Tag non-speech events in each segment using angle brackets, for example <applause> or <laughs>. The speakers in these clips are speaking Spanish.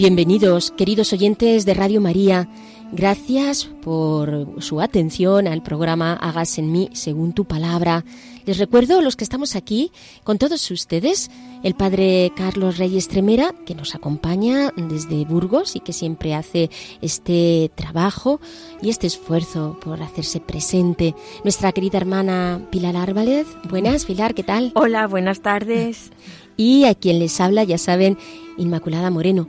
Bienvenidos, queridos oyentes de Radio María. Gracias por su atención al programa Hagas en mí según tu palabra. Les recuerdo, los que estamos aquí, con todos ustedes, el Padre Carlos Reyes Tremera, que nos acompaña desde Burgos y que siempre hace este trabajo y este esfuerzo por hacerse presente. Nuestra querida hermana Pilar Árbalez. Buenas, Pilar, ¿qué tal? Hola, buenas tardes. <laughs> Y a quien les habla, ya saben, Inmaculada Moreno.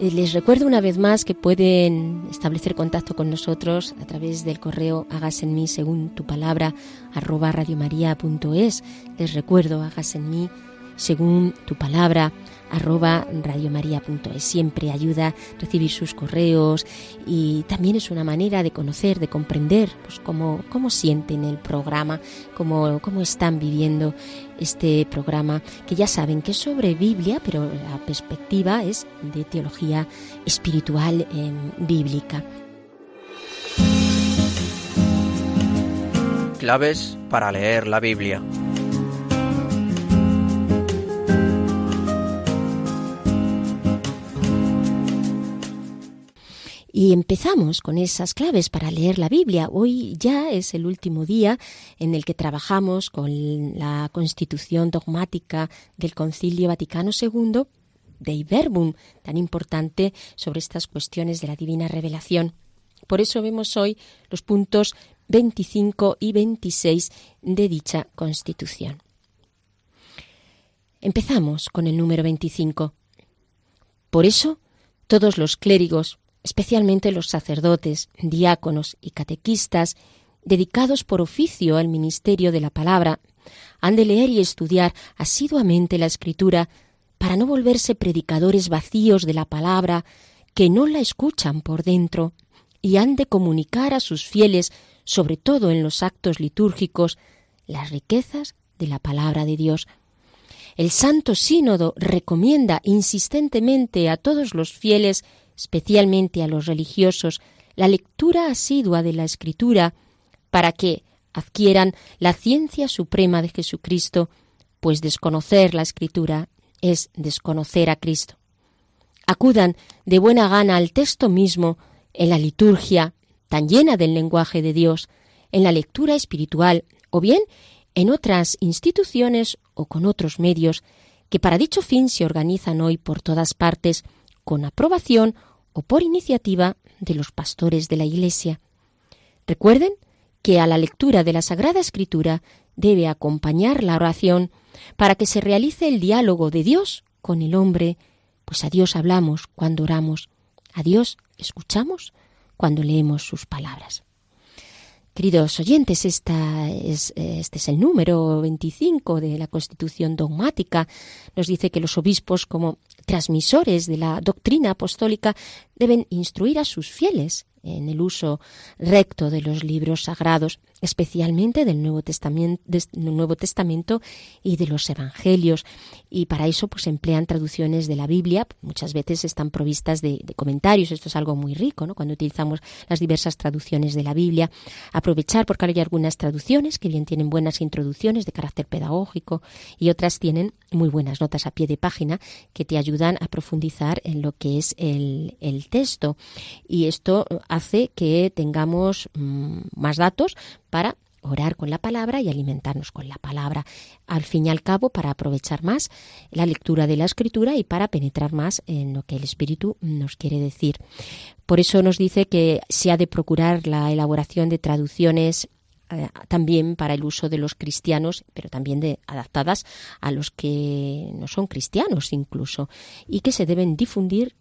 Les recuerdo una vez más que pueden establecer contacto con nosotros a través del correo hagas en mí según tu palabra arroba radiomaria.es. Les recuerdo hagas en mí según tu palabra arroba radiomaria.es. Siempre ayuda recibir sus correos y también es una manera de conocer, de comprender pues, cómo, cómo sienten el programa, cómo, cómo están viviendo este programa, que ya saben que es sobre Biblia, pero la perspectiva es de teología espiritual eh, bíblica. Claves para leer la Biblia. Y empezamos con esas claves para leer la Biblia. Hoy ya es el último día en el que trabajamos con la constitución dogmática del Concilio Vaticano II, Dei Verbum, tan importante sobre estas cuestiones de la divina revelación. Por eso vemos hoy los puntos 25 y 26 de dicha constitución. Empezamos con el número 25. Por eso, todos los clérigos, especialmente los sacerdotes, diáconos y catequistas, dedicados por oficio al ministerio de la palabra, han de leer y estudiar asiduamente la escritura para no volverse predicadores vacíos de la palabra que no la escuchan por dentro y han de comunicar a sus fieles, sobre todo en los actos litúrgicos, las riquezas de la palabra de Dios. El Santo Sínodo recomienda insistentemente a todos los fieles especialmente a los religiosos, la lectura asidua de la Escritura para que adquieran la ciencia suprema de Jesucristo, pues desconocer la Escritura es desconocer a Cristo. Acudan de buena gana al texto mismo en la liturgia, tan llena del lenguaje de Dios, en la lectura espiritual o bien en otras instituciones o con otros medios que para dicho fin se organizan hoy por todas partes con aprobación o por iniciativa de los pastores de la Iglesia. Recuerden que a la lectura de la Sagrada Escritura debe acompañar la oración para que se realice el diálogo de Dios con el hombre, pues a Dios hablamos cuando oramos, a Dios escuchamos cuando leemos sus palabras. Queridos oyentes, es, este es el número 25 de la Constitución dogmática. Nos dice que los obispos, como transmisores de la doctrina apostólica, deben instruir a sus fieles en el uso recto de los libros sagrados. Especialmente del Nuevo Testamento, y de los Evangelios. Y para eso pues emplean traducciones de la Biblia, muchas veces están provistas de, comentarios, esto es algo muy rico, ¿no? Cuando utilizamos las diversas traducciones de la Biblia, aprovechar porque hay algunas traducciones que bien tienen buenas introducciones de carácter pedagógico y otras tienen muy buenas notas a pie de página que te ayudan a profundizar en lo que es el, el texto. Y esto hace que tengamos mm, más datos para orar con la palabra y alimentarnos con la palabra. Al fin y al cabo, para aprovechar más la lectura de la escritura y para penetrar más en lo que el Espíritu nos quiere decir. Por eso nos dice que se ha de procurar la elaboración de traducciones eh, también para el uso de los cristianos, pero también adaptadas a los que no son cristianos incluso, y que se deben difundir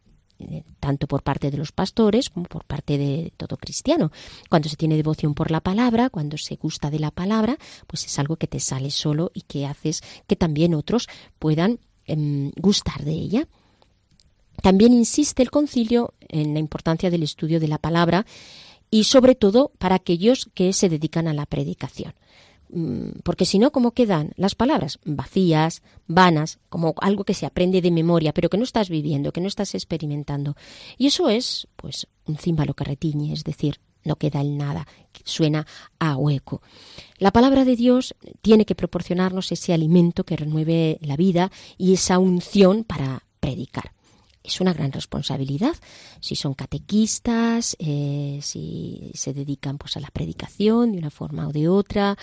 tanto por parte de los pastores como por parte de todo cristiano. Cuando se tiene devoción por la palabra, cuando se gusta de la palabra, pues es algo que te sale solo y que haces que también otros puedan em, gustar de ella. También insiste el concilio en la importancia del estudio de la palabra y sobre todo para aquellos que se dedican a la predicación. Mm, porque si no, ¿cómo quedan las palabras? Vacías, vanas, como algo que se aprende de memoria, pero que no estás viviendo, que no estás experimentando. Y eso es, pues, un címbalo que retiñe, es decir, no queda el nada, suena a hueco. La palabra de Dios tiene que proporcionarnos ese alimento que renueve la vida y esa unción para predicar es una gran responsabilidad. Si son catequistas, eh, si se dedican pues a la predicación de una forma o de otra,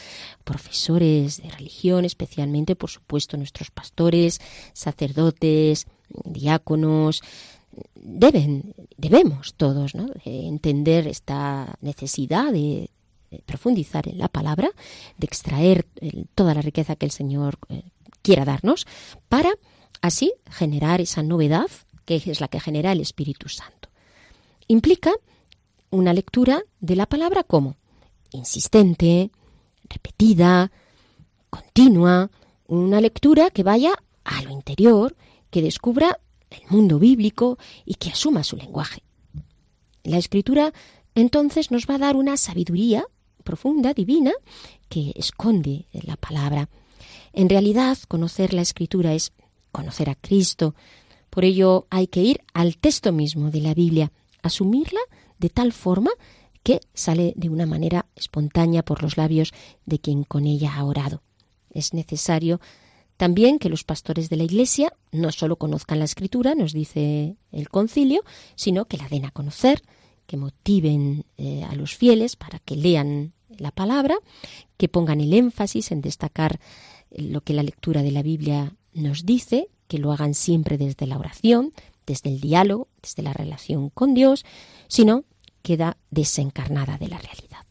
profesores de religión, especialmente, por supuesto, nuestros pastores, sacerdotes, diáconos, deben, debemos todos entender esta necesidad de, profundizar en la palabra, de extraer eh, toda la riqueza que el Señor eh, quiera darnos, para así generar esa novedad que es la que genera el Espíritu Santo. Implica una lectura de la palabra como insistente, repetida, continua, una lectura que vaya a lo interior, que descubra el mundo bíblico y que asuma su lenguaje. La escritura entonces nos va a dar una sabiduría profunda, divina, que esconde la palabra. En realidad, conocer la escritura es conocer a Cristo, por ello hay que ir al texto mismo de la Biblia, asumirla de tal forma que sale de una manera espontánea por los labios de quien con ella ha orado. Es necesario también que los pastores de la Iglesia no solo conozcan la Escritura, nos dice el concilio, sino que la den a conocer, que motiven eh, a los fieles para que lean la palabra, que pongan el énfasis en destacar lo que la lectura de la Biblia nos dice, que lo hagan siempre desde la oración, desde el diálogo, desde la relación con Dios, sino queda desencarnada de la realidad.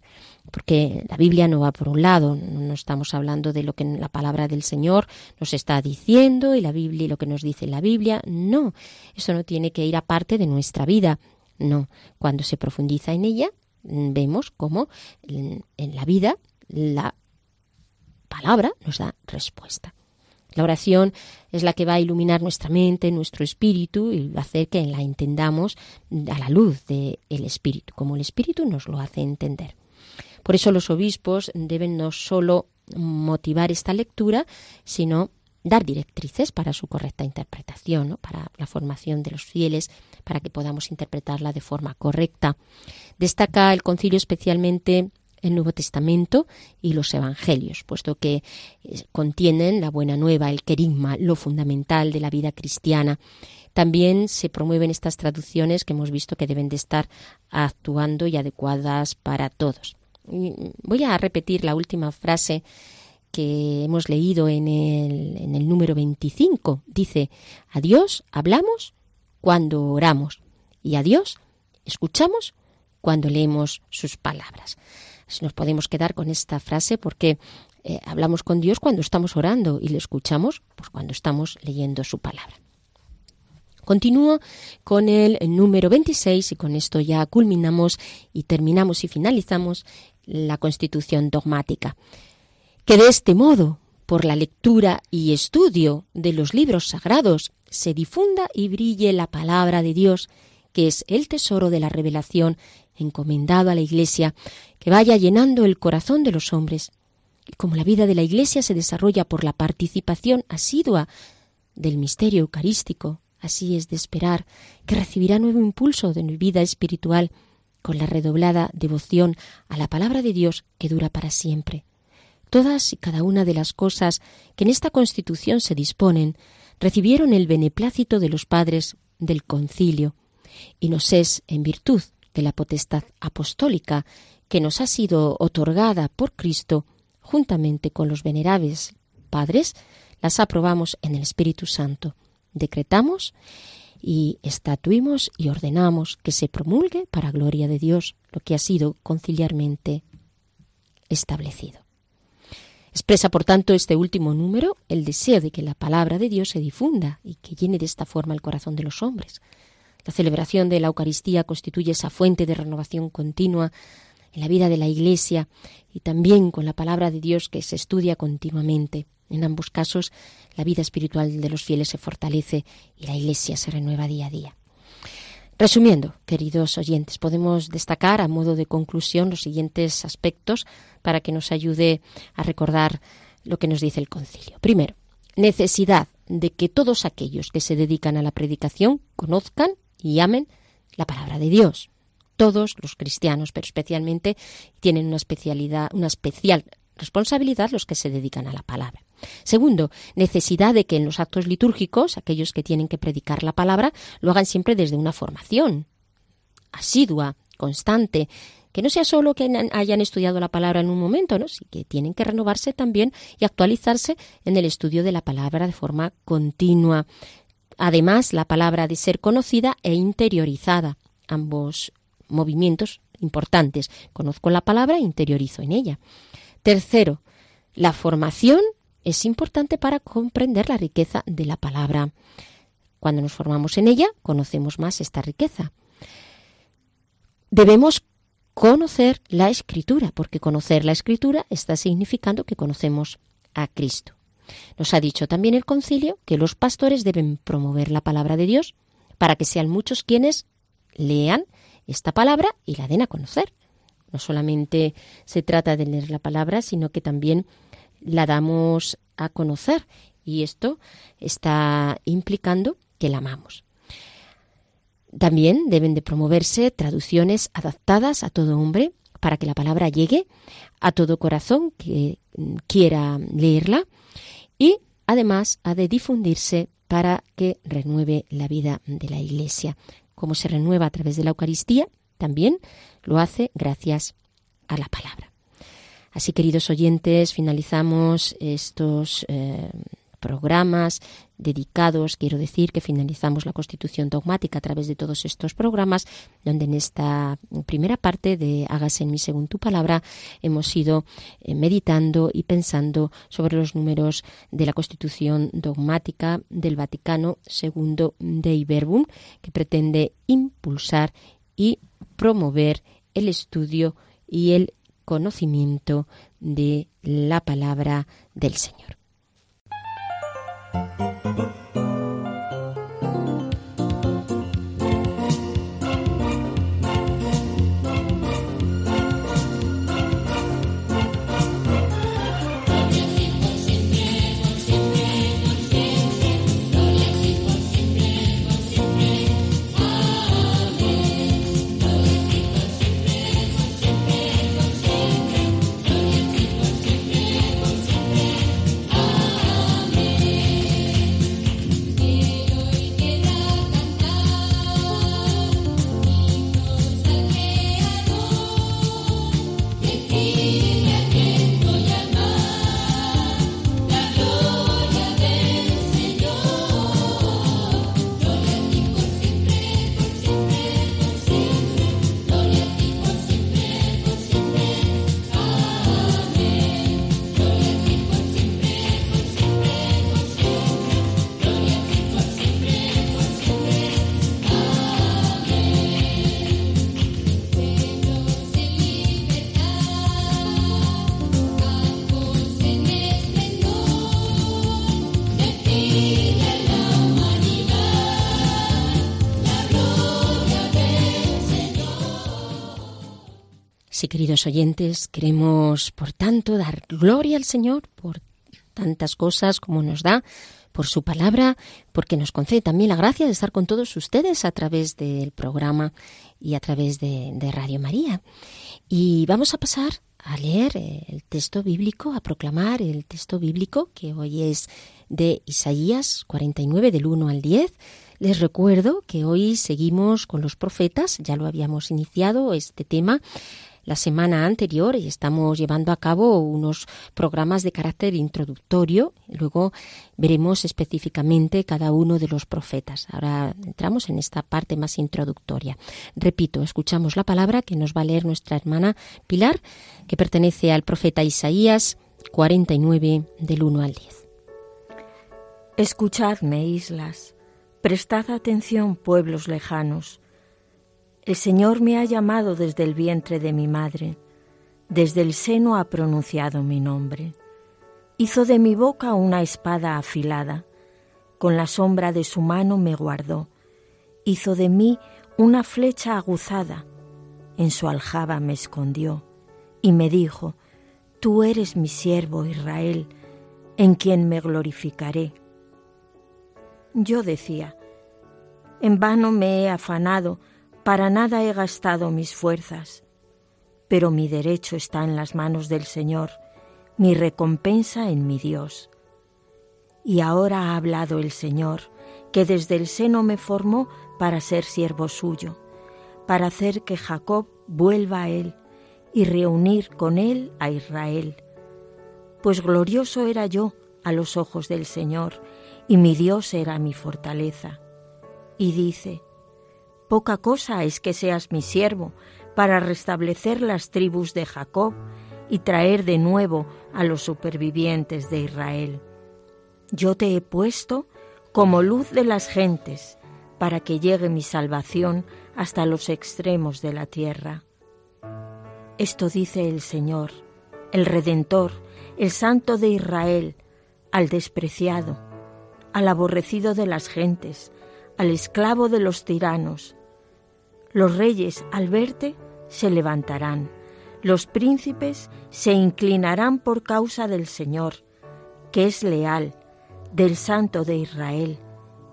Porque la Biblia no va por un lado, no estamos hablando de lo que la palabra del Señor nos está diciendo y la Biblia y lo que nos dice la Biblia, no, eso no tiene que ir aparte de nuestra vida, no, cuando se profundiza en ella vemos cómo en la vida la palabra nos da respuesta. La oración es la que va a iluminar nuestra mente, nuestro espíritu y a hacer que la entendamos a la luz del espíritu, como el espíritu nos lo hace entender. Por eso los obispos deben no solo motivar esta lectura, sino dar directrices para su correcta interpretación, para la formación de los fieles, para que podamos interpretarla de forma correcta. Destaca el concilio especialmente el Nuevo Testamento y los Evangelios, puesto que eh, contienen la buena nueva, el querigma, lo fundamental de la vida cristiana. También se promueven estas traducciones que hemos visto que deben de estar actuando y adecuadas para todos. Voy a repetir la última frase que hemos leído en el, en el número 25. Dice, a Dios hablamos cuando oramos y a Dios escuchamos cuando leemos sus palabras si nos podemos quedar con esta frase porque eh, hablamos con Dios cuando estamos orando y le escuchamos pues cuando estamos leyendo su palabra. Continúo con el número 26 y con esto ya culminamos y terminamos y finalizamos la constitución dogmática. Que de este modo, por la lectura y estudio de los libros sagrados, se difunda y brille la palabra de Dios, que es el tesoro de la revelación encomendado a la Iglesia, que vaya llenando el corazón de los hombres. Y como la vida de la Iglesia se desarrolla por la participación asidua del misterio eucarístico, así es de esperar que recibirá nuevo impulso de vida espiritual con la redoblada devoción a la palabra de Dios que dura para siempre. Todas y cada una de las cosas que en esta Constitución se disponen recibieron el beneplácito de los padres del concilio, y nos es, en virtud de la potestad apostólica que nos ha sido otorgada por Cristo, juntamente con los venerables padres, las aprobamos en el Espíritu Santo. Decretamos y estatuimos y ordenamos que se promulgue para gloria de Dios lo que ha sido conciliarmente establecido. Expresa, por tanto, este último número el deseo de que la palabra de Dios se difunda y que llene de esta forma el corazón de los hombres. La celebración de la Eucaristía constituye esa fuente de renovación continua en la vida de la Iglesia y también con la palabra de Dios que se estudia continuamente. En ambos casos, la vida espiritual de los fieles se fortalece y la Iglesia se renueva día a día. Resumiendo, queridos oyentes, podemos destacar a modo de conclusión los siguientes aspectos para que nos ayude a recordar lo que nos dice el concilio. Primero, necesidad de que todos aquellos que se dedican a la predicación conozcan y amen la palabra de Dios. Todos los cristianos, pero especialmente tienen una especialidad, una especial responsabilidad los que se dedican a la palabra. Segundo, necesidad de que en los actos litúrgicos, aquellos que tienen que predicar la palabra, lo hagan siempre desde una formación asidua, constante, que no sea solo que hayan estudiado la palabra en un momento, ¿no? que tienen que renovarse también y actualizarse en el estudio de la palabra de forma continua. Además, la palabra de ser conocida e interiorizada, ambos movimientos importantes. Conozco la palabra e interiorizo en ella. Tercero, la formación es importante para comprender la riqueza de la palabra. Cuando nos formamos en ella, conocemos más esta riqueza. Debemos conocer la escritura, porque conocer la escritura está significando que conocemos a Cristo. Nos ha dicho también el concilio que los pastores deben promover la palabra de Dios para que sean muchos quienes lean esta palabra y la den a conocer. No solamente se trata de leer la palabra, sino que también la damos a conocer y esto está implicando que la amamos. También deben de promoverse traducciones adaptadas a todo hombre para que la palabra llegue a todo corazón que quiera leerla y además ha de difundirse para que renueve la vida de la Iglesia. Como se renueva a través de la Eucaristía, también lo hace gracias a la palabra. Así, queridos oyentes, finalizamos estos eh, programas dedicados, quiero decir que finalizamos la constitución dogmática a través de todos estos programas, donde en esta primera parte de Hágase en mí según tu palabra hemos ido eh, meditando y pensando sobre los números de la constitución dogmática del Vaticano II de Iberbum, que pretende impulsar y promover el estudio y el conocimiento de la palabra del Señor. Sí, queridos oyentes, queremos, por tanto, dar gloria al Señor por tantas cosas como nos da, por su palabra, porque nos concede también la gracia de estar con todos ustedes a través del programa y a través de, de Radio María. Y vamos a pasar a leer el texto bíblico, a proclamar el texto bíblico que hoy es de Isaías 49 del 1 al 10. Les recuerdo que hoy seguimos con los profetas, ya lo habíamos iniciado este tema la semana anterior y estamos llevando a cabo unos programas de carácter introductorio. Luego veremos específicamente cada uno de los profetas. Ahora entramos en esta parte más introductoria. Repito, escuchamos la palabra que nos va a leer nuestra hermana Pilar, que pertenece al profeta Isaías 49 del 1 al 10. Escuchadme, islas, prestad atención, pueblos lejanos el Señor me ha llamado desde el vientre de mi madre, desde el seno ha pronunciado mi nombre. Hizo de mi boca una espada afilada, con la sombra de su mano me guardó. Hizo de mí una flecha aguzada, en su aljaba me escondió, y me dijo, Tú eres mi siervo Israel, en quien me glorificaré. Yo decía, En vano me he afanado, para nada he gastado mis fuerzas, pero mi derecho está en las manos del Señor, mi recompensa en mi Dios. Y ahora ha hablado el Señor, que desde el seno me formó para ser siervo suyo, para hacer que Jacob vuelva a él y reunir con él a Israel. Pues glorioso era yo a los ojos del Señor, y mi Dios era mi fortaleza. Y dice, Poca cosa es que seas mi siervo para restablecer las tribus de Jacob y traer de nuevo a los supervivientes de Israel. Yo te he puesto como luz de las gentes, para que llegue mi salvación hasta los extremos de la tierra. Esto dice el Señor, el Redentor, el Santo de Israel, al despreciado, al aborrecido de las gentes, al esclavo de los tiranos, los reyes al verte se levantarán, los príncipes se inclinarán por causa del Señor, que es leal, del Santo de Israel,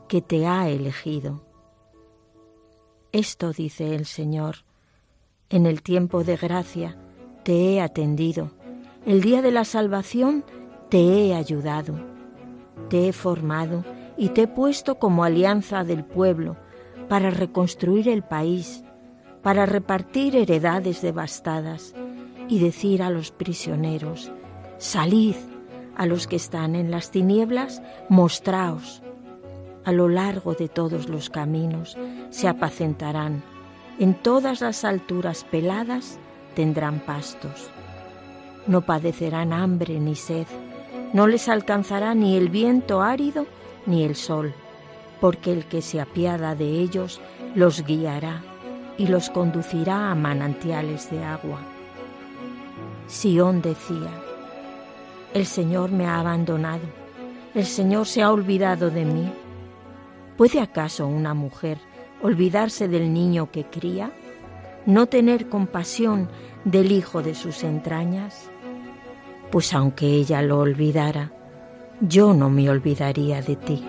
que te ha elegido. Esto dice el Señor, en el tiempo de gracia te he atendido, el día de la salvación te he ayudado, te he formado y te he puesto como alianza del pueblo, para reconstruir el país, para repartir heredades devastadas y decir a los prisioneros, salid, a los que están en las tinieblas, mostraos. A lo largo de todos los caminos se apacentarán, en todas las alturas peladas tendrán pastos. No padecerán hambre ni sed, no les alcanzará ni el viento árido ni el sol porque el que se apiada de ellos los guiará y los conducirá a manantiales de agua. Sión decía, el Señor me ha abandonado, el Señor se ha olvidado de mí. ¿Puede acaso una mujer olvidarse del niño que cría? ¿No tener compasión del hijo de sus entrañas? Pues aunque ella lo olvidara, yo no me olvidaría de ti.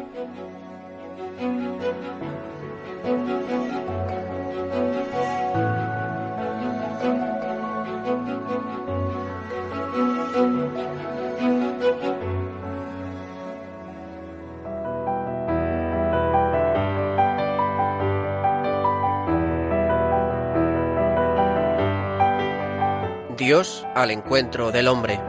Al encuentro del hombre.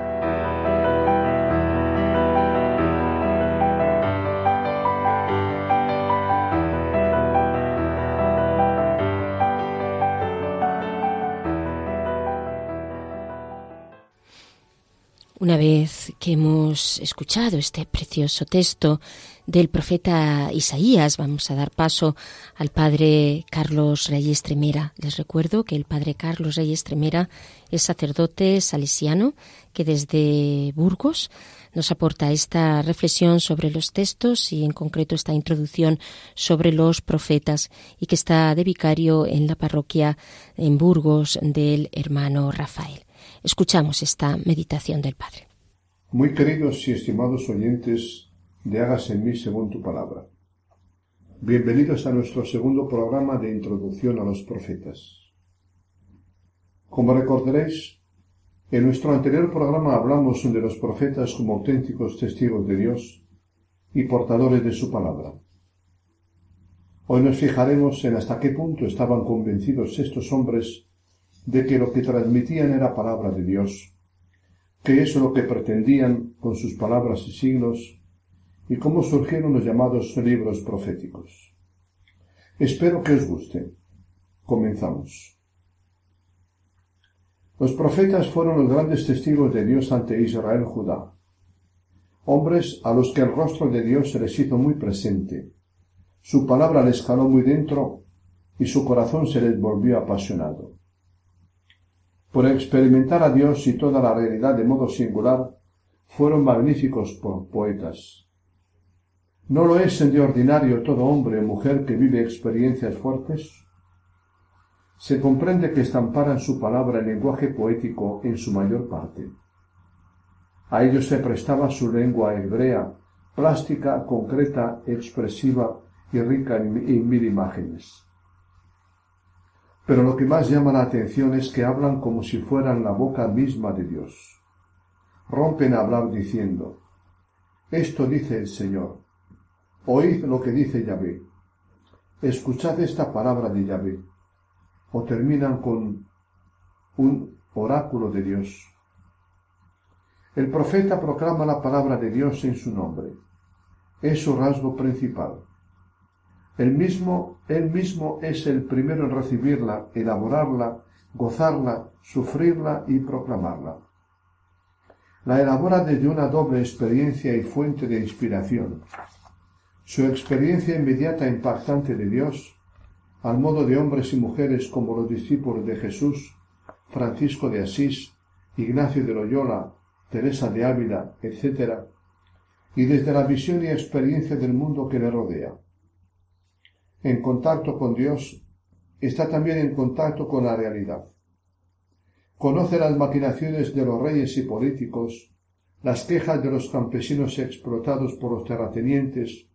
Una vez que hemos escuchado este precioso texto del profeta Isaías, vamos a dar paso al padre Carlos Reyes Tremera. Les recuerdo que el padre Carlos Reyes Tremera es sacerdote salesiano que desde Burgos nos aporta esta reflexión sobre los textos y en concreto esta introducción sobre los profetas y que está de vicario en la parroquia en Burgos del hermano Rafael. Escuchamos esta meditación del Padre. Muy queridos y estimados oyentes de Hagas en mí según tu palabra. Bienvenidos a nuestro segundo programa de introducción a los profetas. Como recordaréis, en nuestro anterior programa hablamos de los profetas como auténticos testigos de Dios y portadores de su palabra. Hoy nos fijaremos en hasta qué punto estaban convencidos estos hombres de que lo que transmitían era palabra de Dios, que es lo que pretendían con sus palabras y signos, y cómo surgieron los llamados libros proféticos. Espero que os guste. Comenzamos. Los profetas fueron los grandes testigos de Dios ante Israel Judá, hombres a los que el rostro de Dios se les hizo muy presente, su palabra les caló muy dentro y su corazón se les volvió apasionado. Por experimentar a Dios y toda la realidad de modo singular, fueron magníficos poetas. ¿No lo es de ordinario todo hombre o mujer que vive experiencias fuertes? se comprende que estamparan su palabra en lenguaje poético en su mayor parte. A ellos se prestaba su lengua hebrea, plástica, concreta, expresiva y rica en mil imágenes. Pero lo que más llama la atención es que hablan como si fueran la boca misma de Dios. Rompen a hablar diciendo, Esto dice el Señor, oíd lo que dice Yahvé, escuchad esta palabra de Yahvé o terminan con un oráculo de Dios. El profeta proclama la palabra de Dios en su nombre. Es su rasgo principal. El mismo, él mismo es el primero en recibirla, elaborarla, gozarla, sufrirla y proclamarla. La elabora desde una doble experiencia y fuente de inspiración. Su experiencia inmediata e impactante de Dios al modo de hombres y mujeres como los discípulos de Jesús, Francisco de Asís, Ignacio de Loyola, Teresa de Ávila, etc., y desde la visión y experiencia del mundo que le rodea. En contacto con Dios, está también en contacto con la realidad. Conoce las maquinaciones de los reyes y políticos, las quejas de los campesinos explotados por los terratenientes,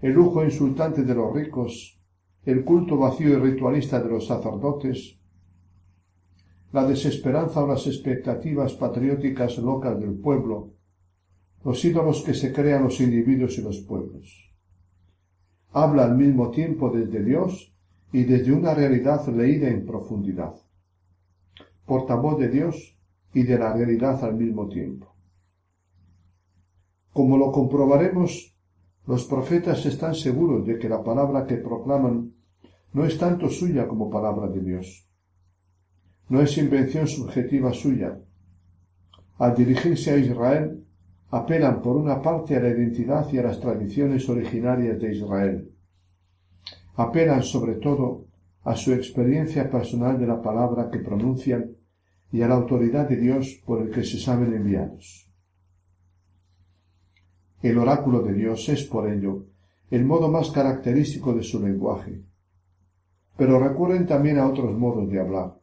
el lujo insultante de los ricos, el culto vacío y ritualista de los sacerdotes, la desesperanza o las expectativas patrióticas locas del pueblo, los ídolos que se crean los individuos y los pueblos. Habla al mismo tiempo desde Dios y desde una realidad leída en profundidad. Portavoz de Dios y de la realidad al mismo tiempo. Como lo comprobaremos los profetas están seguros de que la palabra que proclaman no es tanto suya como palabra de Dios. No es invención subjetiva suya. Al dirigirse a Israel, apelan por una parte a la identidad y a las tradiciones originarias de Israel. Apelan sobre todo a su experiencia personal de la palabra que pronuncian y a la autoridad de Dios por el que se saben enviados. El oráculo de Dios es, por ello, el modo más característico de su lenguaje. Pero recurren también a otros modos de hablar.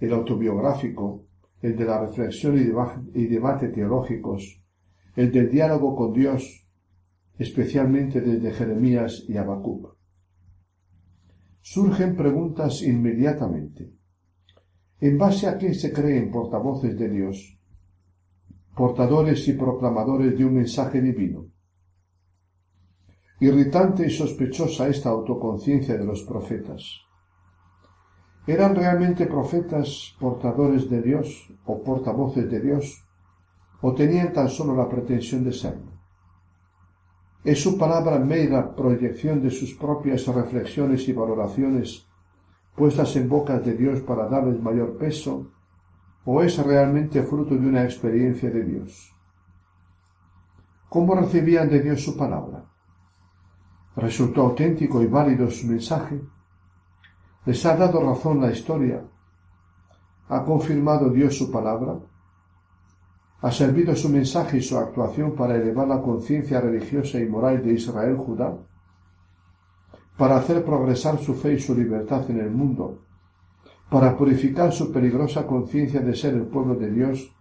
El autobiográfico, el de la reflexión y debate teológicos, el del diálogo con Dios, especialmente desde Jeremías y Habacuc. Surgen preguntas inmediatamente. ¿En base a qué se creen portavoces de Dios? Portadores y proclamadores de un mensaje divino. Irritante y sospechosa esta autoconciencia de los profetas. ¿Eran realmente profetas portadores de Dios o portavoces de Dios? ¿O tenían tan solo la pretensión de serlo? ¿Es su palabra mera proyección de sus propias reflexiones y valoraciones puestas en bocas de Dios para darles mayor peso o es realmente fruto de una experiencia de Dios? ¿Cómo recibían de Dios su palabra? ¿Resultó auténtico y válido su mensaje? ¿Les ha dado razón la historia? ¿Ha confirmado Dios su palabra? ¿Ha servido su mensaje y su actuación para elevar la conciencia religiosa y moral de Israel Judá? ¿Para hacer progresar su fe y su libertad en el mundo? ¿Para purificar su peligrosa conciencia de ser el pueblo de Dios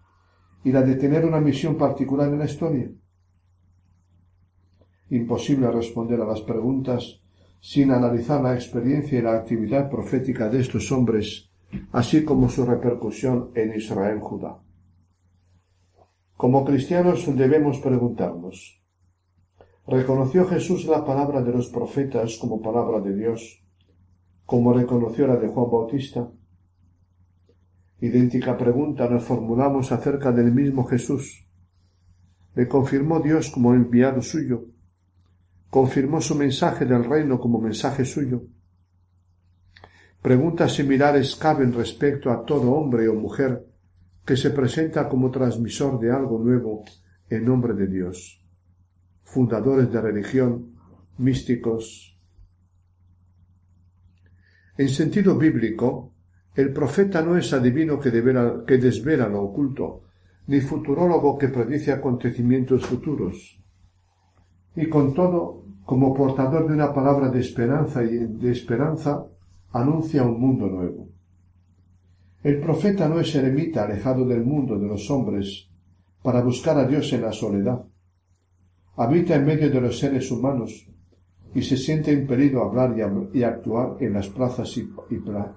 y la de tener una misión particular en la historia? Imposible responder a las preguntas sin analizar la experiencia y la actividad profética de estos hombres, así como su repercusión en Israel Judá. Como cristianos debemos preguntarnos, ¿reconoció Jesús la palabra de los profetas como palabra de Dios, como reconoció la de Juan Bautista? Idéntica pregunta nos formulamos acerca del mismo Jesús. ¿Le confirmó Dios como enviado suyo? confirmó su mensaje del reino como mensaje suyo. Preguntas similares caben respecto a todo hombre o mujer que se presenta como transmisor de algo nuevo en nombre de Dios. Fundadores de religión, místicos. En sentido bíblico, el profeta no es adivino que, que desvela lo oculto, ni futurólogo que predice acontecimientos futuros y con todo, como portador de una palabra de esperanza y de esperanza, anuncia un mundo nuevo. El profeta no es eremita alejado del mundo de los hombres para buscar a Dios en la soledad. Habita en medio de los seres humanos y se siente impelido a hablar y, actuar en las plazas y,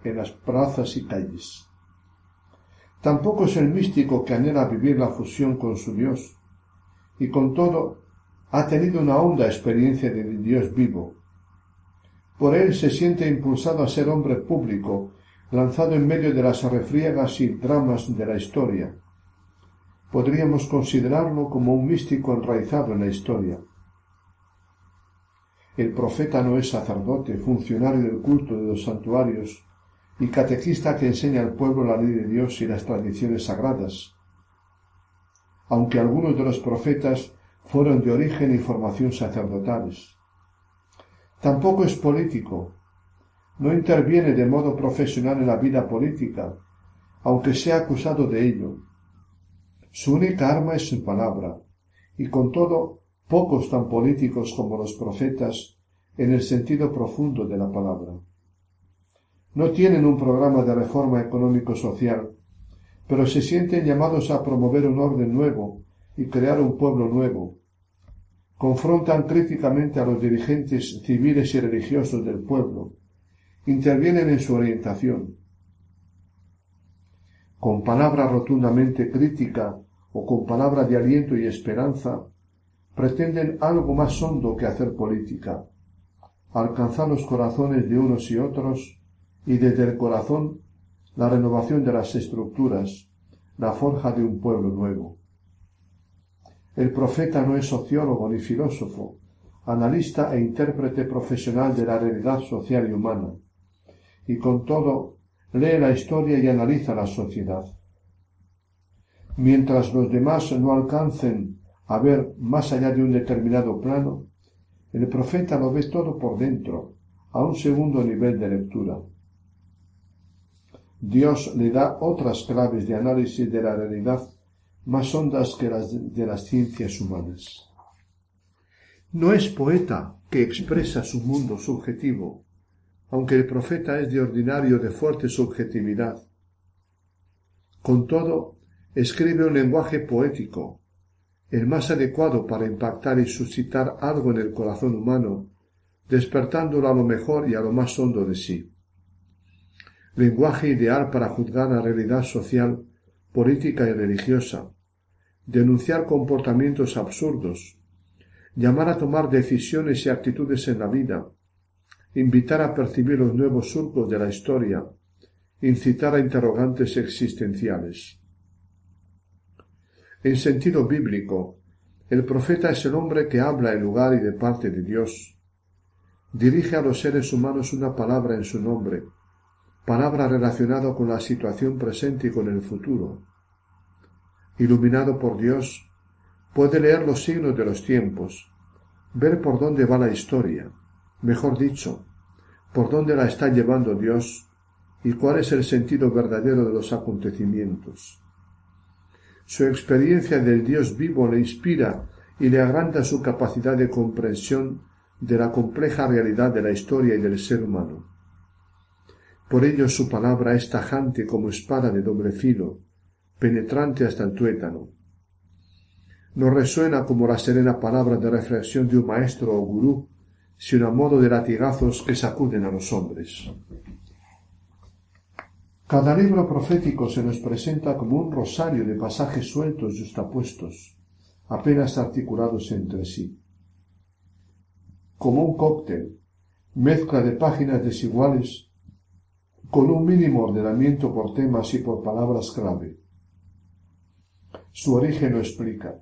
en las plazas y calles. Tampoco es el místico que anhela vivir la fusión con su Dios, y con todo ha tenido una honda experiencia de Dios vivo. Por él se siente impulsado a ser hombre público, lanzado en medio de las refriegas y dramas de la historia. Podríamos considerarlo como un místico enraizado en la historia. El profeta no es sacerdote, funcionario del culto de los santuarios y catequista que enseña al pueblo la ley de Dios y las tradiciones sagradas. Aunque algunos de los profetas fueron de origen y formación sacerdotales. Tampoco es político. No interviene de modo profesional en la vida política, aunque sea acusado de ello. Su única arma es su palabra, y con todo pocos tan políticos como los profetas en el sentido profundo de la palabra. No tienen un programa de reforma económico-social, pero se sienten llamados a promover un orden nuevo y crear un pueblo nuevo, confrontan críticamente a los dirigentes civiles y religiosos del pueblo, intervienen en su orientación. Con palabra rotundamente crítica o con palabra de aliento y esperanza, pretenden algo más hondo que hacer política, alcanzar los corazones de unos y otros y desde el corazón la renovación de las estructuras, la forja de un pueblo nuevo. El profeta no es sociólogo ni filósofo, analista e intérprete profesional de la realidad social y humana, y con todo lee la historia y analiza la sociedad. Mientras los demás no alcancen a ver más allá de un determinado plano, el profeta lo ve todo por dentro, a un segundo nivel de lectura. Dios le da otras claves de análisis de la realidad más hondas que las de las ciencias humanas. No es poeta que expresa su mundo subjetivo, aunque el profeta es de ordinario de fuerte subjetividad. Con todo, escribe un lenguaje poético, el más adecuado para impactar y suscitar algo en el corazón humano, despertándolo a lo mejor y a lo más hondo de sí. Lenguaje ideal para juzgar la realidad social política y religiosa, denunciar comportamientos absurdos, llamar a tomar decisiones y actitudes en la vida, invitar a percibir los nuevos surcos de la historia, incitar a interrogantes existenciales. En sentido bíblico, el profeta es el hombre que habla en lugar y de parte de Dios. Dirige a los seres humanos una palabra en su nombre, palabra relacionada con la situación presente y con el futuro. Iluminado por Dios, puede leer los signos de los tiempos, ver por dónde va la historia, mejor dicho, por dónde la está llevando Dios y cuál es el sentido verdadero de los acontecimientos. Su experiencia del Dios vivo le inspira y le agranda su capacidad de comprensión de la compleja realidad de la historia y del ser humano. Por ello su palabra es tajante como espada de doble filo, penetrante hasta el tuétano. No resuena como la serena palabra de reflexión de un maestro o gurú, sino a modo de latigazos que sacuden a los hombres. Cada libro profético se nos presenta como un rosario de pasajes sueltos y justapuestos, apenas articulados entre sí. Como un cóctel, mezcla de páginas desiguales con un mínimo ordenamiento por temas y por palabras clave. Su origen lo explica.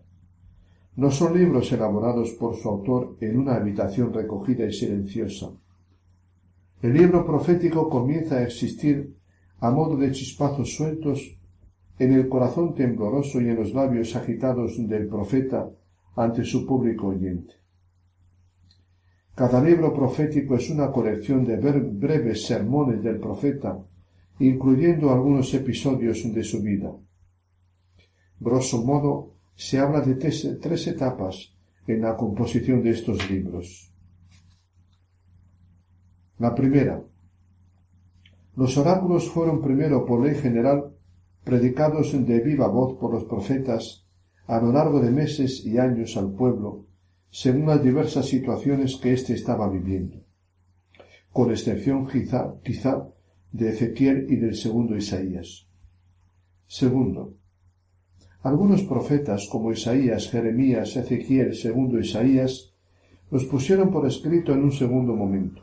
No son libros elaborados por su autor en una habitación recogida y silenciosa. El libro profético comienza a existir a modo de chispazos sueltos en el corazón tembloroso y en los labios agitados del profeta ante su público oyente. Cada libro profético es una colección de breves sermones del profeta, incluyendo algunos episodios de su vida. Grosso modo, se habla de tres, etapas en la composición de estos libros. La primera. Los oráculos fueron primero por ley general predicados de viva voz por los profetas a lo largo de meses y años al pueblo según las diversas situaciones que éste estaba viviendo, con excepción quizá, quizá de Ezequiel y del segundo Isaías. Segundo, algunos profetas como Isaías, Jeremías, Ezequiel, segundo Isaías, los pusieron por escrito en un segundo momento.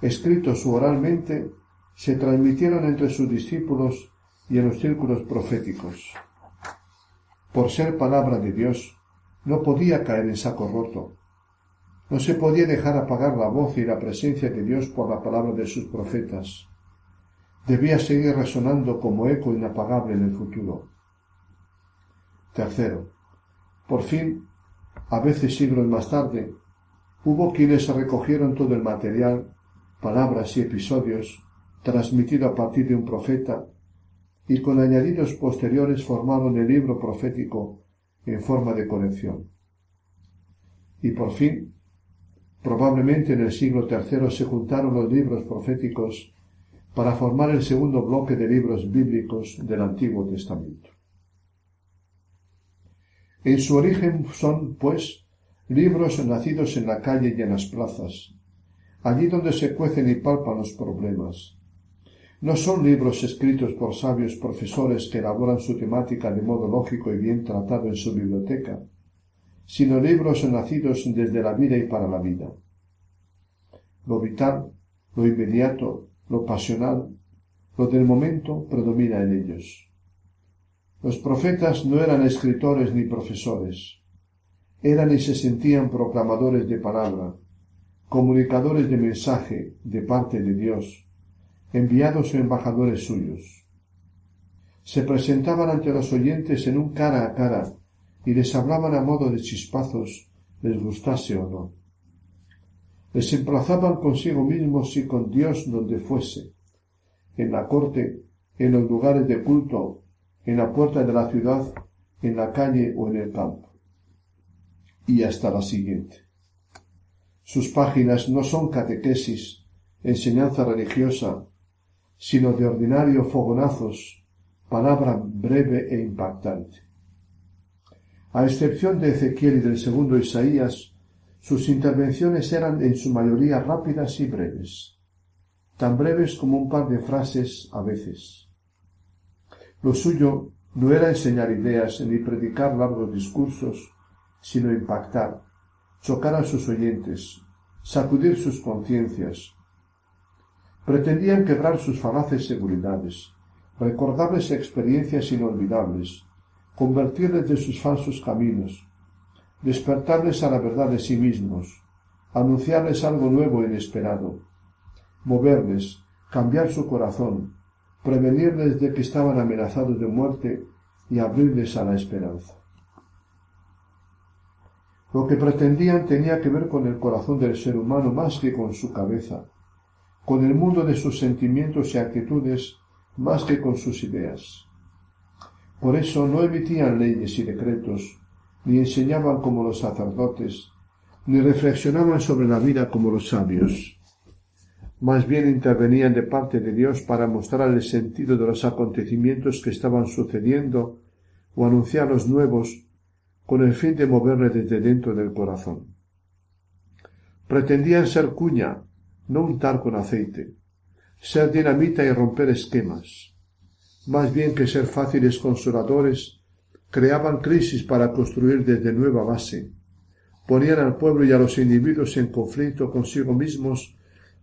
Escritos oralmente, se transmitieron entre sus discípulos y en los círculos proféticos. Por ser palabra de Dios, no podía caer en saco roto. No se podía dejar apagar la voz y la presencia de Dios por la palabra de sus profetas. Debía seguir resonando como eco inapagable en el futuro. Tercero, por fin, a veces siglos más tarde, hubo quienes recogieron todo el material, palabras y episodios transmitido a partir de un profeta y con añadidos posteriores formaron el libro profético en forma de colección. Y por fin, probablemente en el siglo III se juntaron los libros proféticos para formar el segundo bloque de libros bíblicos del Antiguo Testamento. En su origen son, pues, libros nacidos en la calle y en las plazas, allí donde se cuecen y palpan los problemas, no son libros escritos por sabios profesores que elaboran su temática de modo lógico y bien tratado en su biblioteca, sino libros nacidos desde la vida y para la vida. Lo vital, lo inmediato, lo pasional, lo del momento predomina en ellos. Los profetas no eran escritores ni profesores, eran y se sentían proclamadores de palabra, comunicadores de mensaje de parte de Dios, enviados o embajadores suyos. Se presentaban ante los oyentes en un cara a cara y les hablaban a modo de chispazos, les gustase o no. Les emplazaban consigo mismos y con Dios donde fuese, en la corte, en los lugares de culto, en la puerta de la ciudad, en la calle o en el campo. Y hasta la siguiente. Sus páginas no son catequesis, enseñanza religiosa, sino de ordinario fogonazos, palabra breve e impactante. A excepción de Ezequiel y del segundo Isaías, sus intervenciones eran en su mayoría rápidas y breves, tan breves como un par de frases a veces. Lo suyo no era enseñar ideas ni predicar largos discursos, sino impactar, chocar a sus oyentes, sacudir sus conciencias, Pretendían quebrar sus falaces seguridades, recordarles experiencias inolvidables, convertirles de sus falsos caminos, despertarles a la verdad de sí mismos, anunciarles algo nuevo e inesperado, moverles, cambiar su corazón, prevenirles de que estaban amenazados de muerte y abrirles a la esperanza. Lo que pretendían tenía que ver con el corazón del ser humano más que con su cabeza, con el mundo de sus sentimientos y actitudes más que con sus ideas. Por eso no emitían leyes y decretos, ni enseñaban como los sacerdotes, ni reflexionaban sobre la vida como los sabios. Más bien intervenían de parte de Dios para mostrar el sentido de los acontecimientos que estaban sucediendo o anunciar los nuevos con el fin de moverle desde dentro del corazón. Pretendían ser cuña, no untar con aceite, ser dinamita y romper esquemas. Más bien que ser fáciles consoladores, creaban crisis para construir desde nueva base, ponían al pueblo y a los individuos en conflicto consigo mismos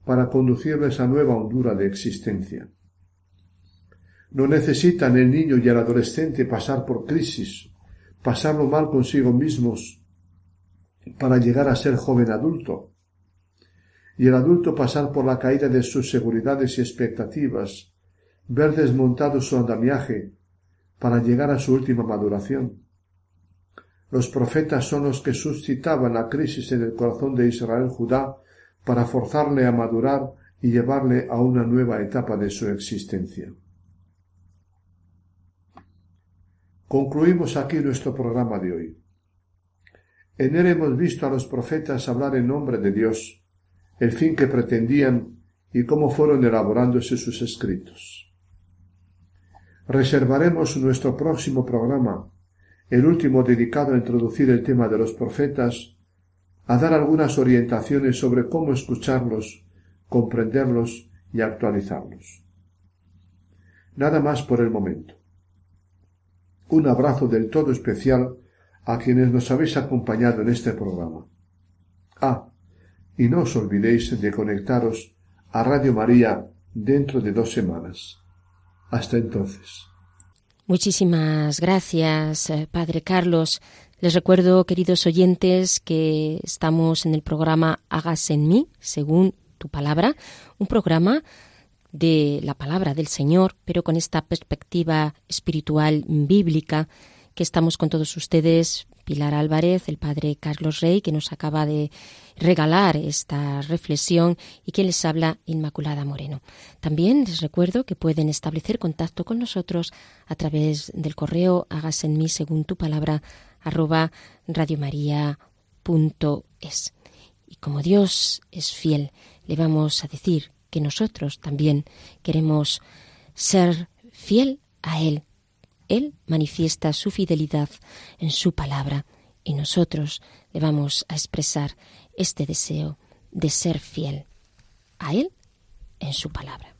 para conducirles a nueva hondura de existencia. No necesitan el niño y el adolescente pasar por crisis, pasarlo mal consigo mismos para llegar a ser joven adulto, y el adulto pasar por la caída de sus seguridades y expectativas, ver desmontado su andamiaje para llegar a su última maduración. Los profetas son los que suscitaban la crisis en el corazón de Israel Judá para forzarle a madurar y llevarle a una nueva etapa de su existencia. Concluimos aquí nuestro programa de hoy. En él hemos visto a los profetas hablar en nombre de Dios, el fin que pretendían y cómo fueron elaborándose sus escritos. Reservaremos nuestro próximo programa el último dedicado a introducir el tema de los profetas, a dar algunas orientaciones sobre cómo escucharlos, comprenderlos y actualizarlos. Nada más por el momento. Un abrazo del todo especial a quienes nos habéis acompañado en este programa. Ah, y no os olvidéis de conectaros a Radio María dentro de dos semanas. Hasta entonces. Muchísimas gracias, eh, Padre Carlos. Les recuerdo, queridos oyentes, que estamos en el programa Hagas en mí, según tu palabra, un programa de la palabra del Señor, pero con esta perspectiva espiritual bíblica que estamos con todos ustedes Pilar Álvarez, el padre Carlos Rey, que nos acaba de regalar esta reflexión y quien les habla Inmaculada Moreno. También les recuerdo que pueden establecer contacto con nosotros a través del correo hagas en mí según tu palabra arroba radiomaria.es. Y como Dios es fiel, le vamos a decir que nosotros también queremos ser fiel a Él él manifiesta su fidelidad en su palabra y nosotros le vamos a expresar este deseo de ser fiel a Él en su palabra.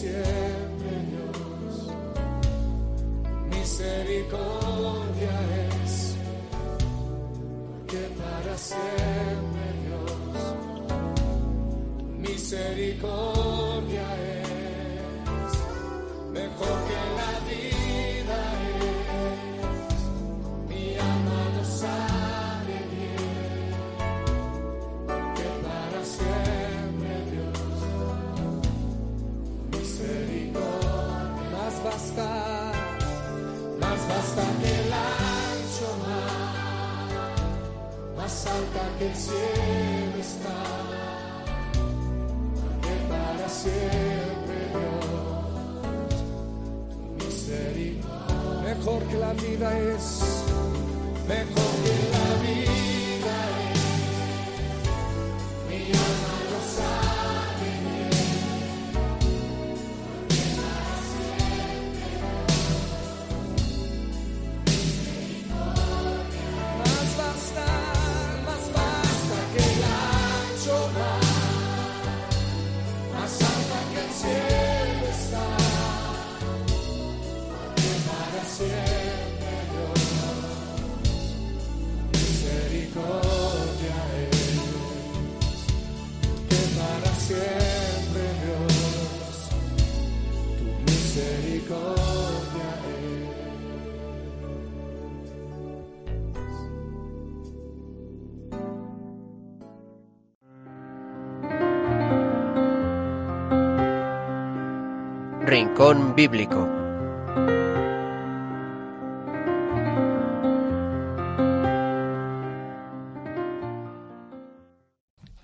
Que la vida es, mejor que la Rincón Bíblico.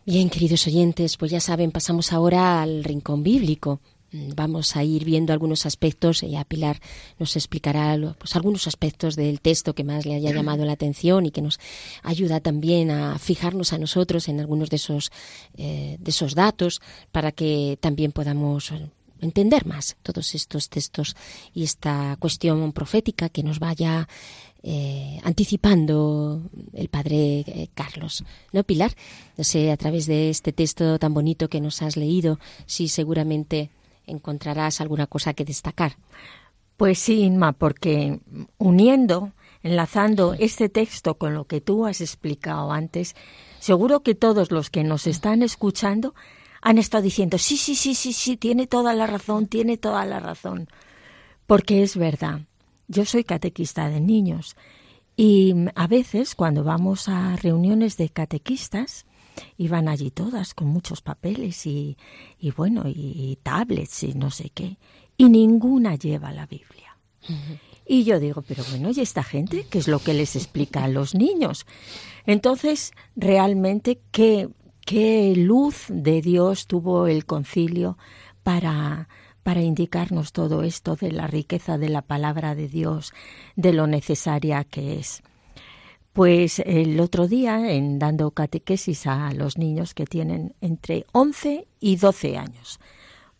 Bien, queridos oyentes, pues ya saben, pasamos ahora al Rincón Bíblico. Vamos a ir viendo algunos aspectos, y a Pilar nos explicará pues, algunos aspectos del texto que más le haya llamado la atención y que nos ayuda también a fijarnos a nosotros en algunos de esos, eh, de esos datos para que también podamos entender más todos estos textos y esta cuestión profética que nos vaya eh, anticipando el padre eh, Carlos. ¿No, Pilar? No sé, a través de este texto tan bonito que nos has leído, si seguramente encontrarás alguna cosa que destacar. Pues sí, Inma, porque uniendo, enlazando este texto con lo que tú has explicado antes, seguro que todos los que nos están escuchando han estado diciendo, sí, sí, sí, sí, sí, tiene toda la razón, tiene toda la razón. Porque es verdad. Yo soy catequista de niños y a veces cuando vamos a reuniones de catequistas, y van allí todas con muchos papeles y, y bueno, y, tablets y no sé qué, y ninguna lleva la Biblia. Y yo digo, pero bueno, ¿y esta gente qué es lo que les explica a los niños? Entonces, realmente, ¿qué, qué luz de Dios tuvo el concilio para, para indicarnos todo esto de la riqueza de la palabra de Dios, de lo necesaria que es. Pues el otro día, en dando catequesis a los niños que tienen entre 11 y 12 años,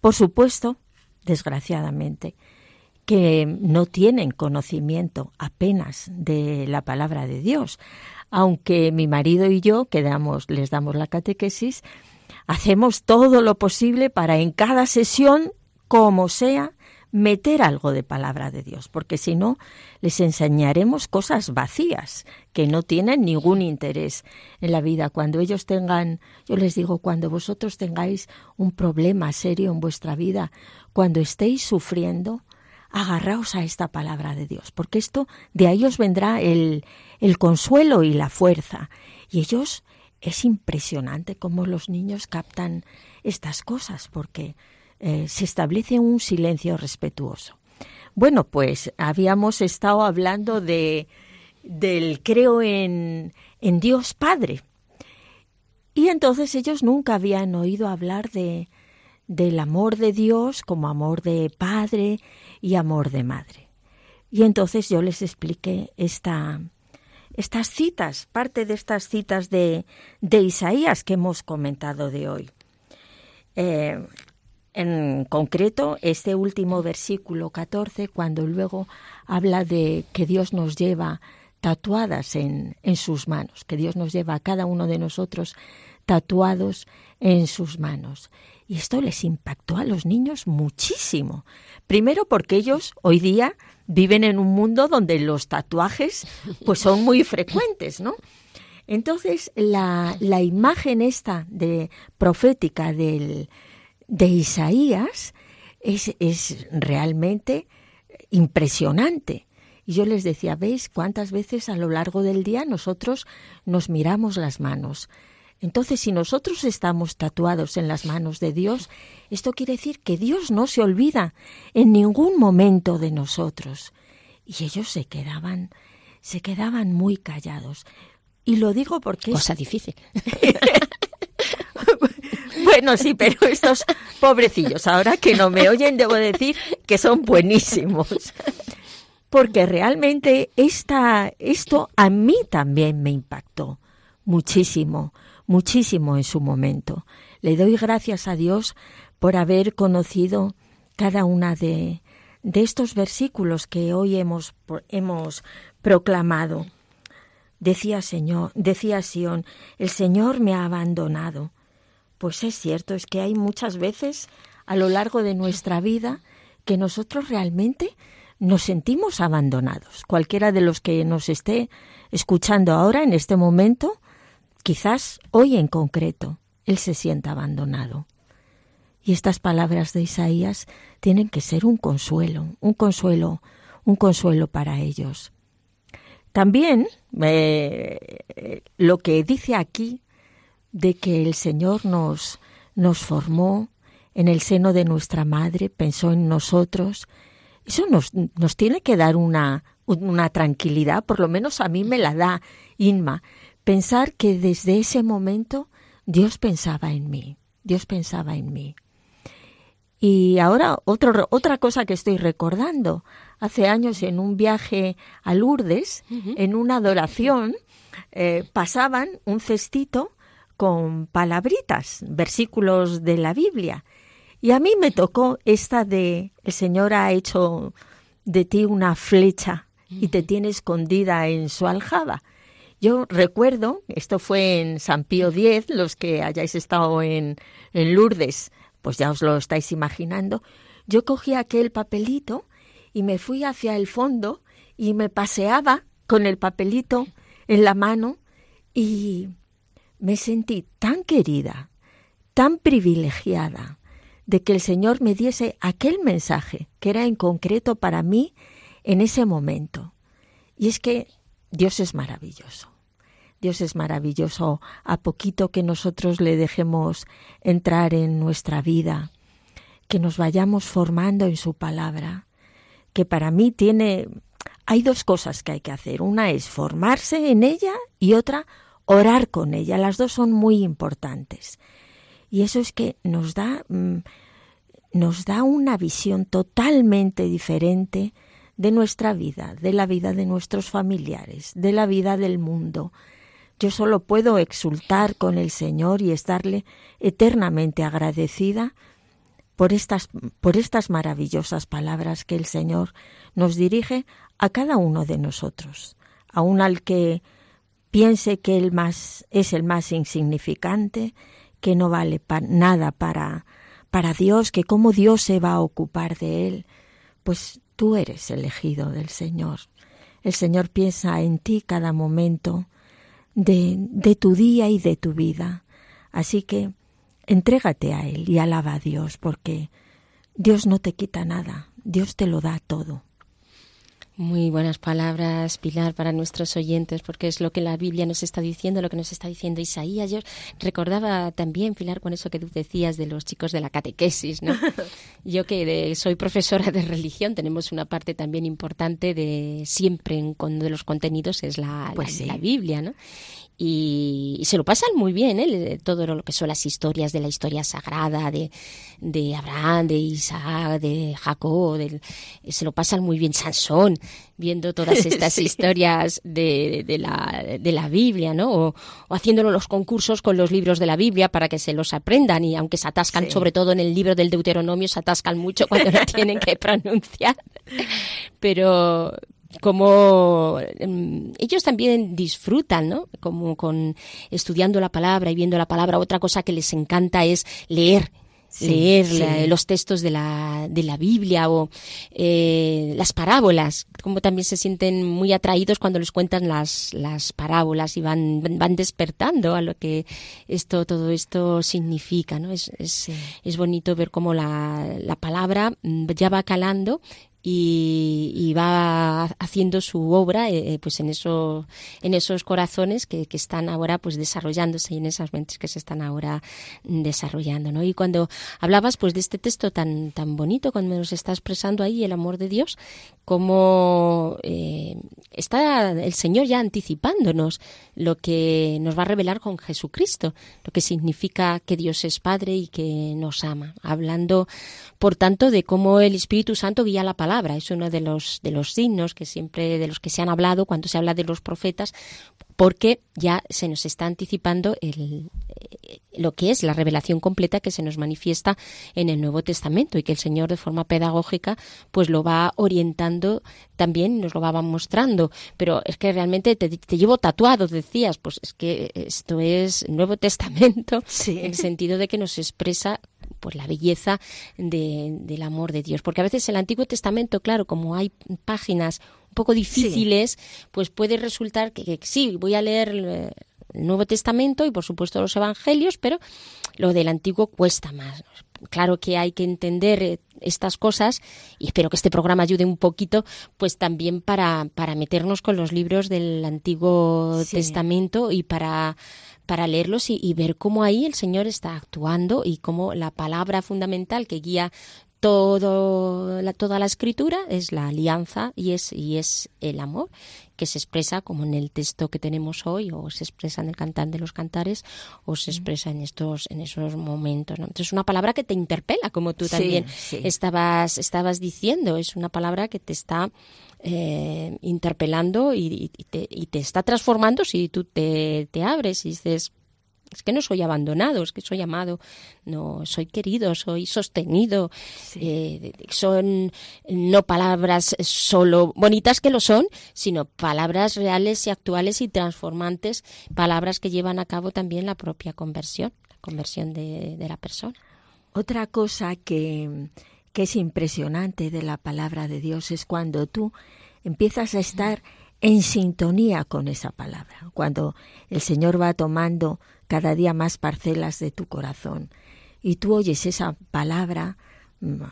por supuesto, desgraciadamente, que no tienen conocimiento apenas de la palabra de Dios aunque mi marido y yo que les damos la catequesis, hacemos todo lo posible para en cada sesión, como sea, meter algo de palabra de Dios, porque si no, les enseñaremos cosas vacías que no tienen ningún interés en la vida. Cuando ellos tengan, yo les digo, cuando vosotros tengáis un problema serio en vuestra vida, cuando estéis sufriendo, agarraos a esta palabra de Dios, porque esto de ahí os vendrá el, el consuelo y la fuerza. Y ellos es impresionante cómo los niños captan estas cosas, porque eh, se establece un silencio respetuoso. Bueno, pues habíamos estado hablando de del creo en, en Dios Padre. Y entonces ellos nunca habían oído hablar de, del amor de Dios como amor de padre y amor de madre. Y entonces yo les expliqué esta, estas citas, parte de estas citas de, de Isaías que hemos comentado de hoy. Eh, en concreto, este último versículo 14, cuando luego habla de que Dios nos lleva tatuadas en, en sus manos, que Dios nos lleva a cada uno de nosotros tatuados en sus manos. Y esto les impactó a los niños muchísimo. Primero porque ellos hoy día viven en un mundo donde los tatuajes pues son muy frecuentes, ¿no? Entonces, la, la imagen esta de profética del, de Isaías es, es realmente impresionante. Y yo les decía, ¿veis cuántas veces a lo largo del día nosotros nos miramos las manos? Entonces, si nosotros estamos tatuados en las manos de Dios, esto quiere decir que Dios no se olvida en ningún momento de nosotros. Y ellos se quedaban, se quedaban muy callados. Y lo digo porque cosa difícil. <laughs> bueno, sí, pero estos pobrecillos, ahora que no me oyen, debo decir que son buenísimos. Porque realmente esta, esto a mí también me impactó muchísimo muchísimo en su momento. Le doy gracias a Dios por haber conocido cada una de, de estos versículos que hoy hemos, hemos proclamado. Decía Señor, decía Sión, el Señor me ha abandonado. Pues es cierto, es que hay muchas veces a lo largo de nuestra vida que nosotros realmente nos sentimos abandonados. Cualquiera de los que nos esté escuchando ahora, en este momento, quizás hoy en concreto, él se sienta abandonado. Y estas palabras de Isaías tienen que ser un consuelo, un consuelo, un consuelo para ellos. También eh, lo que dice aquí de que el Señor nos, nos formó en el seno de nuestra madre, pensó en nosotros, eso nos, tiene que dar una, una tranquilidad, por lo menos a mí me la da Inma, pensar que desde ese momento Dios pensaba en mí, Dios pensaba en mí. Y ahora otro, otra cosa que estoy recordando, hace años en un viaje a Lourdes, en una adoración, eh, pasaban un cestito con palabritas, versículos de la Biblia. Y a mí me tocó esta de el Señor ha hecho de ti una flecha y te tiene escondida en su aljaba. Yo recuerdo, esto fue en San Pío X, los que hayáis estado en, en Lourdes, pues ya os lo estáis imaginando, yo cogí aquel papelito y me fui hacia el fondo y me paseaba con el papelito en la mano y me sentí tan querida, tan privilegiada, de que el Señor me diese aquel mensaje que era en concreto para mí en ese momento. Y es que Dios es maravilloso. Dios es maravilloso a poquito que nosotros le dejemos entrar en nuestra vida, que nos vayamos formando en su palabra, que para mí tiene... Hay dos cosas que hay que hacer. Una es formarse en ella y otra orar con ella. Las dos son muy importantes. Y eso es que nos da, mm, nos da una visión totalmente diferente de nuestra vida, de la vida de nuestros familiares, de la vida del mundo. Yo solo puedo exultar con el Señor y estarle eternamente agradecida por estas, por estas maravillosas palabras que el Señor nos dirige a cada uno de nosotros, aun al que piense que el más es el más insignificante, que no vale nada para, para Dios, que cómo Dios se va a ocupar de él, pues tú eres elegido del Señor. El Señor piensa en ti cada momento de, tu día y de tu vida. Así que Entrégate a Él y alaba a Dios porque Dios no te quita nada, Dios te lo da todo. Muy buenas palabras, Pilar, para nuestros oyentes, porque es lo que la Biblia nos está diciendo, lo que nos está diciendo Isaías. Yo recordaba también, Pilar, con eso que tú decías de los chicos de la catequesis, ¿no? <laughs> Yo que soy profesora de religión, tenemos una parte también importante de siempre en de los contenidos es la, pues la Biblia, ¿no? Y, se lo pasan muy bien, ¿eh? todo lo que son las historias de la historia sagrada de, de Abraham, de Isaac, de Jacob, se lo pasan muy bien Sansón, viendo todas <laughs> estas historias de, de, la, de la Biblia, ¿no? O, haciéndolo los concursos con los libros de la Biblia para que se los aprendan y aunque se atascan, sobre todo en el libro del Deuteronomio, se atascan mucho cuando lo <laughs> tienen que pronunciar. Pero, como em, ellos también disfrutan, ¿no? Como con estudiando la palabra y viendo la palabra. Otra cosa que les encanta es leer. leer los textos de la, de la Biblia o eh, las parábolas, como también se sienten muy atraídos cuando les cuentan las, las parábolas y van, van despertando a lo que esto, todo esto significa, ¿no? Es, es, es bonito ver cómo la, la palabra mm, ya va calando y, va haciendo su obra eh, eh, pues en eso en esos corazones que, que, están ahora pues desarrollándose y en esas mentes que se están ahora desarrollando ¿no? y cuando hablabas pues de este texto tan tan bonito cuando nos está expresando ahí el amor de Dios como eh, está el Señor ya anticipándonos lo que nos va a revelar con Jesucristo lo que significa que Dios es Padre y que nos ama hablando por tanto de cómo el Espíritu Santo guía la palabra es uno de los, de los signos que siempre, de los que se han hablado cuando se habla de los profetas, porque ya se nos está anticipando el, eh, lo que es la revelación completa que se nos manifiesta en el Nuevo Testamento y que el Señor de forma pedagógica pues lo va orientando también, nos lo va mostrando. Pero es que realmente te, llevo tatuado, decías, pues es que esto es Nuevo Testamento en el sentido de que nos expresa pues la belleza del amor de Dios. Porque a veces el Antiguo Testamento, claro, como hay páginas un poco difíciles, pues puede resultar que, sí, voy a leer el, Nuevo Testamento y por supuesto los Evangelios, pero lo del Antiguo cuesta más. Claro que hay que entender eh, estas cosas y espero que este programa ayude un poquito, pues también para, para meternos con los libros del Antiguo Testamento y para para leerlos y, ver cómo ahí el Señor está actuando y cómo la palabra fundamental que guía todo la, toda la escritura es la alianza y es, y es el amor que se expresa como en el texto que tenemos hoy o se expresa en el cantante de los cantares o se expresa en estos en esos momentos ¿no? entonces es una palabra que te interpela como tú también estabas estabas diciendo es una palabra que te está eh, interpelando y, te, y, te, está transformando si tú te, te abres y dices es que no soy abandonado, es que soy amado, no soy querido, soy sostenido. Eh, son no palabras solo bonitas que lo son, sino palabras reales y actuales y transformantes, palabras que llevan a cabo también la propia conversión, la conversión de, de la persona. Otra cosa que, es impresionante de la palabra de Dios es cuando tú empiezas a estar en sintonía con esa palabra, cuando el Señor va tomando cada día más parcelas de tu corazón y tú oyes esa palabra mm,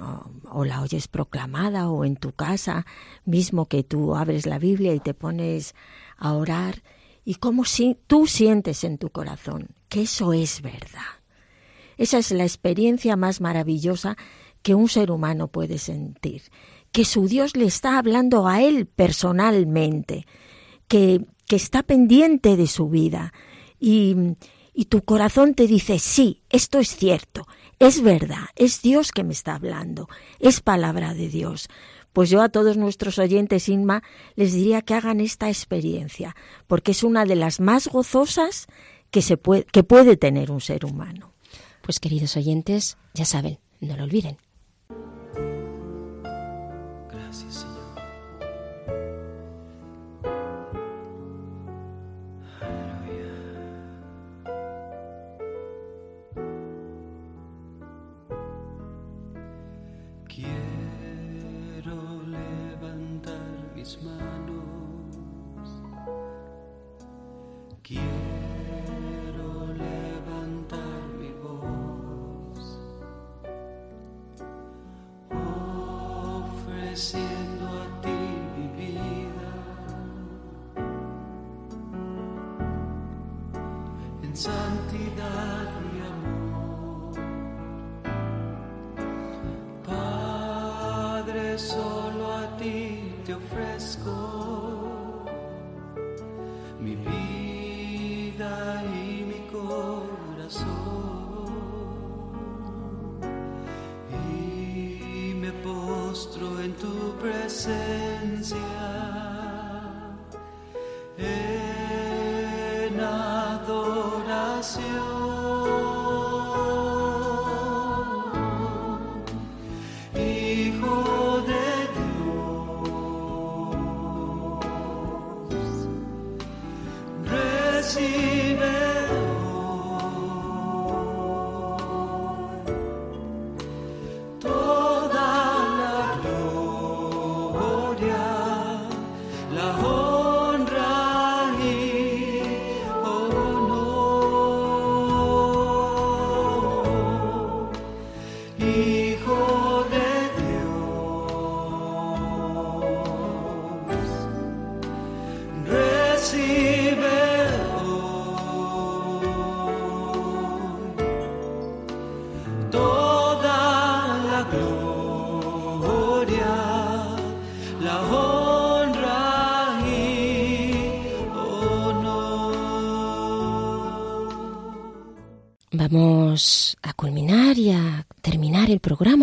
o la oyes proclamada o en tu casa, mismo que tú abres la Biblia y te pones a orar, y cómo si tú sientes en tu corazón que eso es verdad. Esa es la experiencia más maravillosa que un ser humano puede sentir, que su Dios le está hablando a él personalmente, que, que está pendiente de su vida y, y tu corazón te dice, sí, esto es cierto, es verdad, es Dios que me está hablando, es palabra de Dios. Pues yo a todos nuestros oyentes, Inma, les diría que hagan esta experiencia, porque es una de las más gozosas que, se puede, que puede tener un ser humano. Pues queridos oyentes, ya saben, no lo olviden. Vamos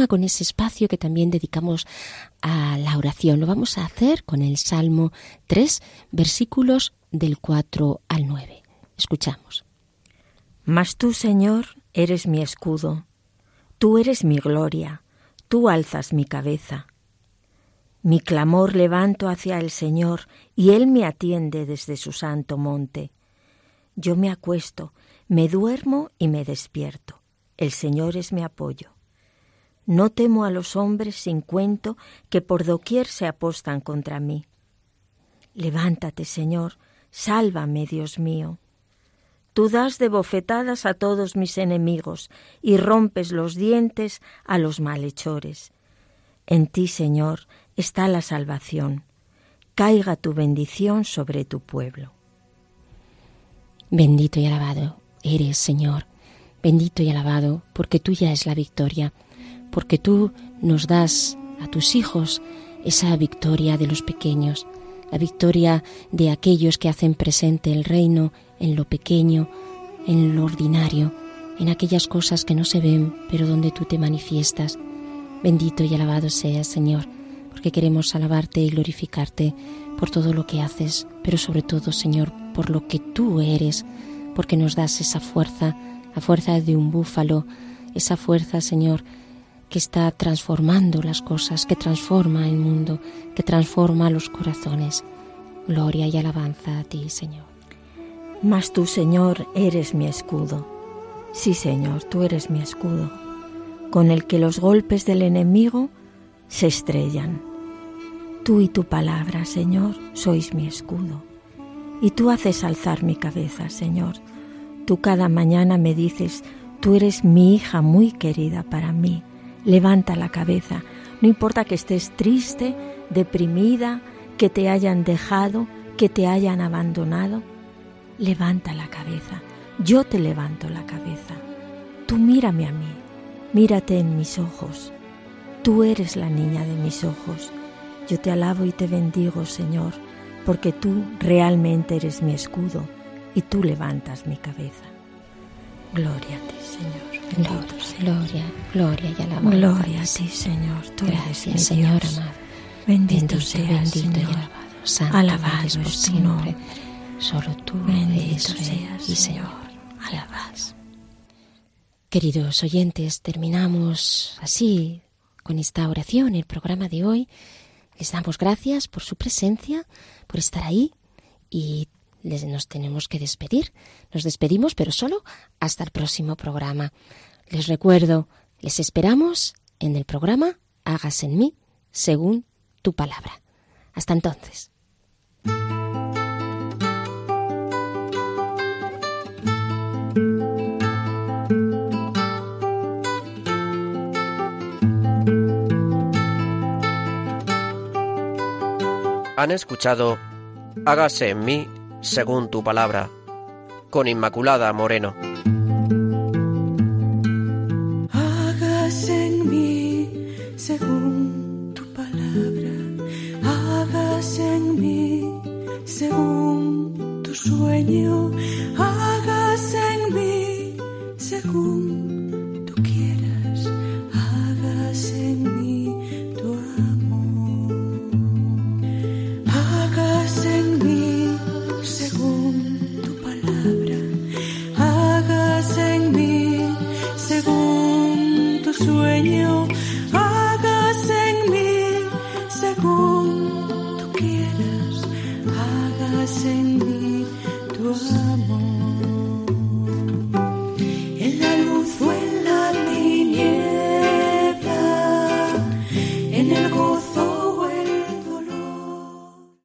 con ese espacio que también dedicamos a la oración. Lo vamos a hacer con el Salmo 3, versículos del 4 al 9. Escuchamos. Mas tú, Señor, eres mi escudo, tú eres mi gloria, tú alzas mi cabeza. Mi clamor levanto hacia el Señor, y Él me atiende desde su santo monte. Yo me acuesto, me duermo y me despierto. El Señor es mi apoyo. No temo a los hombres sin cuento que por doquier se apostan contra mí. Levántate, Señor, sálvame, Dios mío. Tú das de bofetadas a todos mis enemigos y rompes los dientes a los malhechores. En ti, Señor, está la salvación. Caiga tu bendición sobre tu pueblo. Bendito y alabado eres, Señor. Bendito y alabado, porque tuya es la victoria, porque tú nos das a tus hijos esa victoria de los pequeños, la victoria de aquellos que hacen presente el reino en lo pequeño, en lo ordinario, en aquellas cosas que no se ven, pero donde tú te manifiestas. Bendito y alabado seas, Señor, porque queremos alabarte y glorificarte por todo lo que haces, pero sobre todo, Señor, por lo que tú eres, porque nos das esa fuerza, la fuerza de un búfalo, esa fuerza, Señor, que está transformando las cosas, que transforma el mundo, que transforma los corazones. Gloria y alabanza a ti, Señor. Mas tú, Señor, eres mi escudo. Sí, Señor, tú eres mi escudo, con el que los golpes del enemigo se estrellan. Tú y tu palabra, Señor, sois mi escudo. Y tú haces alzar mi cabeza, Señor. Tú cada mañana me dices, tú eres mi hija muy querida para mí Levanta la cabeza, no importa que estés triste, deprimida, que te hayan dejado, que te hayan abandonado. Levanta la cabeza, yo te levanto la cabeza. Tú mírame a mí, mírate en mis ojos. Tú eres la niña de mis ojos. Yo te alabo y te bendigo, Señor, porque tú realmente eres mi escudo y tú levantas mi cabeza. Gloria a Señor. Gloria, gloria, y alabanza. Gloria a ti, Señor. Tú Gracias, eres Señor amado. Bendito, bendito, seas, bendito y Señor. alabado. Santo Alabado por es tu siempre. Solo tú Bendito seas, y. Señor. Alabas. Queridos oyentes, terminamos así con esta oración el programa de hoy. Les damos gracias por su presencia, por estar ahí y les, nos tenemos que despedir. Nos despedimos, pero solo hasta el próximo programa. Les recuerdo, les esperamos en el programa Hagas en mí según tu palabra. Hasta entonces. Han escuchado Hágase en mí según tu palabra, con Inmaculada Moreno. Hágase en mí según tu palabra, hágase en mí según tu sueño, hágase en mí según